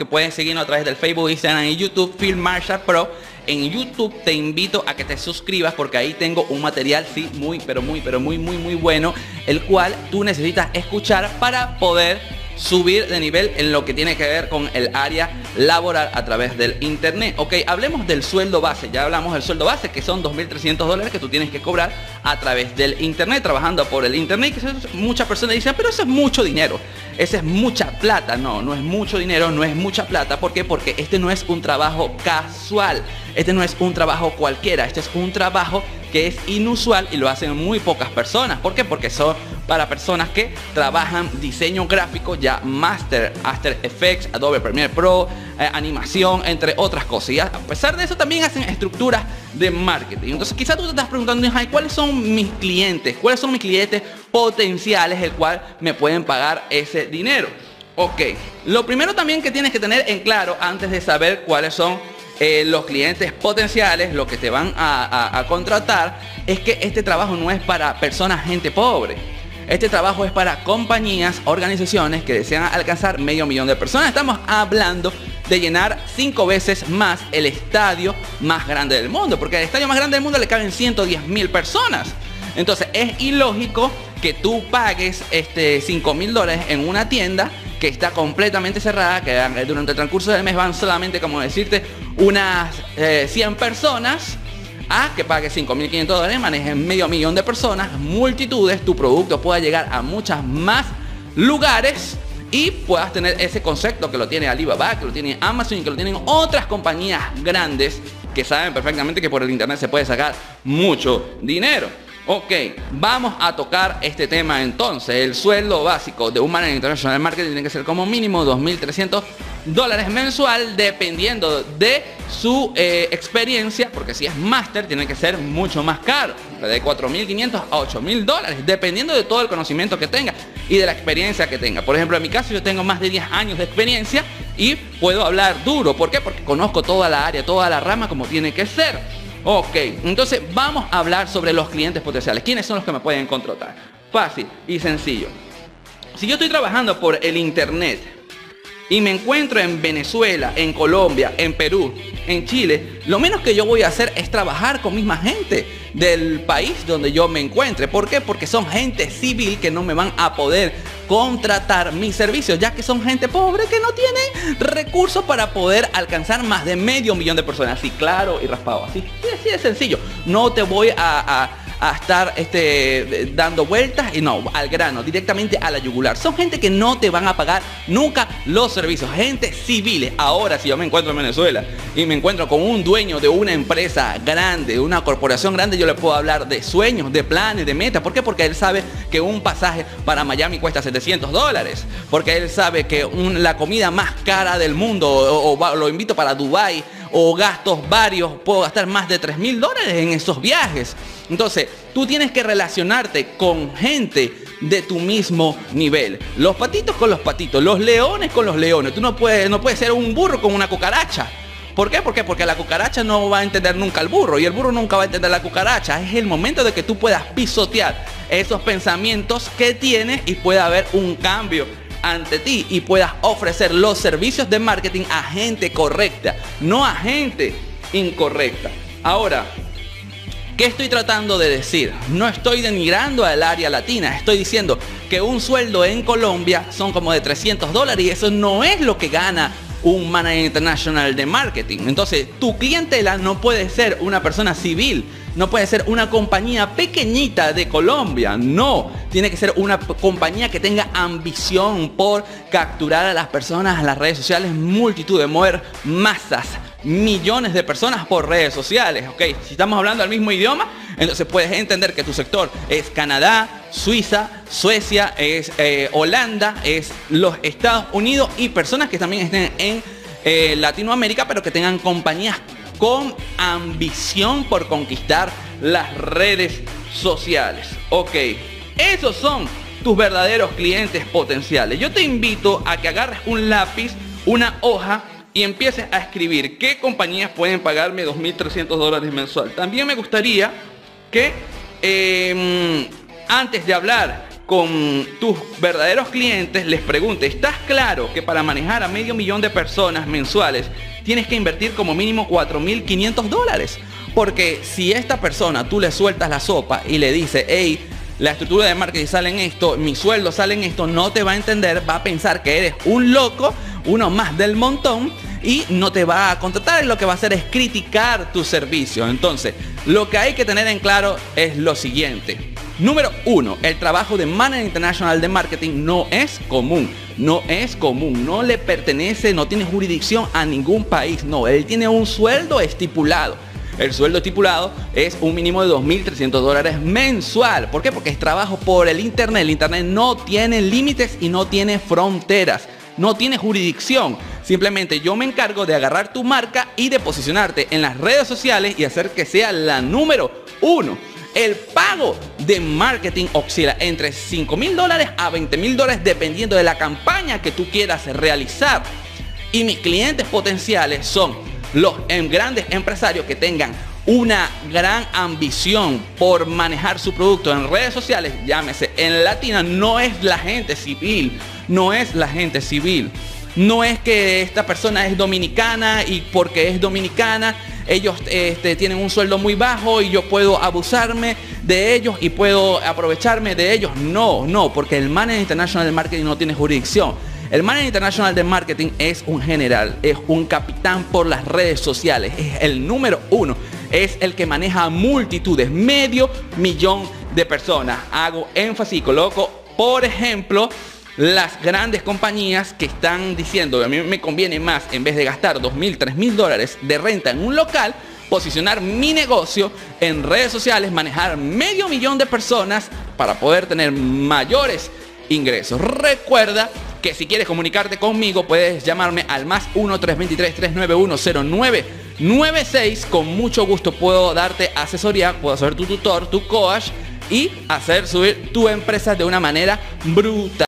que puedes seguirnos a través del Facebook, Instagram y YouTube, Phil Marshall Pro. En YouTube te invito a que te suscribas porque ahí tengo un material, sí, muy, pero muy, pero muy, muy, muy bueno, el cual tú necesitas escuchar para poder subir de nivel en lo que tiene que ver con el área laboral a través del internet. Ok, hablemos del sueldo base. Ya hablamos del sueldo base, que son 2.300 dólares que tú tienes que cobrar a través del internet, trabajando por el internet. Que muchas personas dicen, pero eso es mucho dinero. Esa es mucha plata. No, no es mucho dinero, no es mucha plata. ¿Por qué? Porque este no es un trabajo casual. Este no es un trabajo cualquiera. Este es un trabajo que es inusual y lo hacen muy pocas personas. ¿Por qué? Porque son para personas que trabajan diseño gráfico ya Master, After Effects, Adobe Premiere Pro, eh, animación, entre otras cosas. Y a pesar de eso también hacen estructuras de marketing. Entonces quizás tú te estás preguntando, ¿cuáles son mis clientes? ¿Cuáles son mis clientes potenciales el cual me pueden pagar ese dinero? Ok, lo primero también que tienes que tener en claro antes de saber cuáles son eh, los clientes potenciales, lo que te van a, contratar, es que este trabajo no es para personas, gente pobre. Este trabajo es para compañías, organizaciones que desean alcanzar medio millón de personas. Estamos hablando de llenar cinco veces más el estadio más grande del mundo, porque al estadio más grande del mundo le caben 110 mil personas. Entonces es ilógico que tú pagues este 5 mil dólares en una tienda que está completamente cerrada, que durante el transcurso del mes van solamente, como decirte, unas 100 eh, personas a que pague 5.500 dólares, manejes medio millón de personas, multitudes, tu producto pueda llegar a muchas más lugares y puedas tener ese concepto que lo tiene Alibaba, que lo tiene Amazon y que lo tienen otras compañías grandes que saben perfectamente que por el internet se puede sacar mucho dinero. Ok, vamos a tocar este tema entonces. El sueldo básico de un manager international marketing tiene que ser como mínimo 2.300 dólares mensual dependiendo de su eh, experiencia, porque si es máster tiene que ser mucho más caro, de 4.500 a 8.000 dólares, dependiendo de todo el conocimiento que tenga y de la experiencia que tenga. Por ejemplo, en mi caso yo tengo más de 10 años de experiencia y puedo hablar duro. ¿Por qué? Porque conozco toda la área, toda la rama como tiene que ser. Ok, entonces vamos a hablar sobre los clientes potenciales. ¿Quiénes son los que me pueden contratar? Fácil y sencillo. Si yo estoy trabajando por el internet y me encuentro en Venezuela, en Colombia, en Perú, en Chile, lo menos que yo voy a hacer es trabajar con misma gente del país donde yo me encuentre. ¿Por qué? Porque son gente civil que no me van a poder contratar mis servicios, ya que son gente pobre que no tiene recursos para poder alcanzar más de medio millón de personas. Así claro y raspado, así, así de sencillo. No te voy a, a estar este, dando vueltas y no, al grano, directamente a la yugular. Son gente que no te van a pagar nunca los servicios, gente civiles. Ahora, si yo me encuentro en Venezuela y me encuentro con un dueño de una empresa grande, de una corporación grande, yo le puedo hablar de sueños, de planes, de metas. ¿Por qué? Porque él sabe que un pasaje para Miami cuesta 700 dólares. Porque él sabe que la comida más cara del mundo, o, lo invito para Dubai o gastos varios, puedo gastar más de 3 mil dólares en esos viajes. Entonces, tú tienes que relacionarte con gente de tu mismo nivel. Los patitos con los patitos, los leones con los leones. Tú no puedes, no puedes ser un burro con una cucaracha. ¿Por qué? ¿Por qué? Porque la cucaracha no va a entender nunca al burro y el burro nunca va a entender la cucaracha. Es el momento de que tú puedas pisotear esos pensamientos que tienes y pueda haber un cambio ante ti y puedas ofrecer los servicios de marketing a gente correcta, no a gente incorrecta. Ahora, ¿Qué estoy tratando de decir? No estoy denigrando al área latina, estoy diciendo que un sueldo en Colombia son como de 300 dólares y eso no es lo que gana un manager internacional de marketing. Entonces, tu clientela no puede ser una persona civil, no puede ser una compañía pequeñita de Colombia, no. Tiene que ser una compañía que tenga ambición por capturar a las personas a las redes sociales, multitud de mover masas, millones de personas por redes sociales, ¿ok? Si estamos hablando del mismo idioma, entonces puedes entender que tu sector es Canadá, Suiza, Suecia, es eh, Holanda, es los Estados Unidos y personas que también estén en eh, Latinoamérica, pero que tengan compañías con ambición por conquistar las redes sociales. Ok, esos son tus verdaderos clientes potenciales. Yo te invito a que agarres un lápiz, una hoja y empieces a escribir qué compañías pueden pagarme 2.300 dólares mensual. También me gustaría que em, antes de hablar con tus verdaderos clientes, les pregunte, ¿estás claro que para manejar a medio millón de personas mensuales tienes que invertir como mínimo 4.500 dólares? Porque si esta persona tú le sueltas la sopa y le dice, hey, la estructura de marketing sale en esto, mi sueldo sale en esto, no te va a entender, va a pensar que eres un loco, uno más del montón y no te va a contratar lo que va a hacer es criticar tu servicio. Entonces, lo que hay que tener en claro es lo siguiente. Número uno, el trabajo de Manager International de Marketing no es común. No es común, no le pertenece, no tiene jurisdicción a ningún país. No, él tiene un sueldo estipulado. El sueldo estipulado es un mínimo de 2.300 dólares mensual. ¿Por qué? Porque es trabajo por el Internet. El Internet no tiene límites y no tiene fronteras. No tiene jurisdicción. Simplemente yo me encargo de agarrar tu marca y de posicionarte en las redes sociales y hacer que sea la número uno. El pago de marketing oscila entre 5 mil dólares a 20 mil dólares dependiendo de la campaña que tú quieras realizar. Y mis clientes potenciales son los em, grandes empresarios que tengan una gran ambición por manejar su producto en redes sociales, llámese en Latina, no es la gente civil, no es la gente civil. No es que esta persona es dominicana y porque es dominicana ellos este, tienen un sueldo muy bajo y yo puedo abusarme de ellos y puedo aprovecharme de ellos. No, no, porque el Manager International de Marketing no tiene jurisdicción. El Manager International de Marketing es un general, es un capitán por las redes sociales, es el número uno, es el que maneja multitudes, medio millón de personas. Hago énfasis y coloco, por ejemplo, las grandes compañías que están diciendo, a mí me conviene más, en vez de gastar 2.000, 3.000 dólares de renta en un local, posicionar mi negocio en redes sociales, manejar medio millón de personas para poder tener mayores ingresos. Recuerda que si quieres comunicarte conmigo puedes llamarme al más 1-323-391-0996. Con mucho gusto puedo darte asesoría, puedo ser tu tutor, tu coach y hacer subir tu empresa de una manera brutal.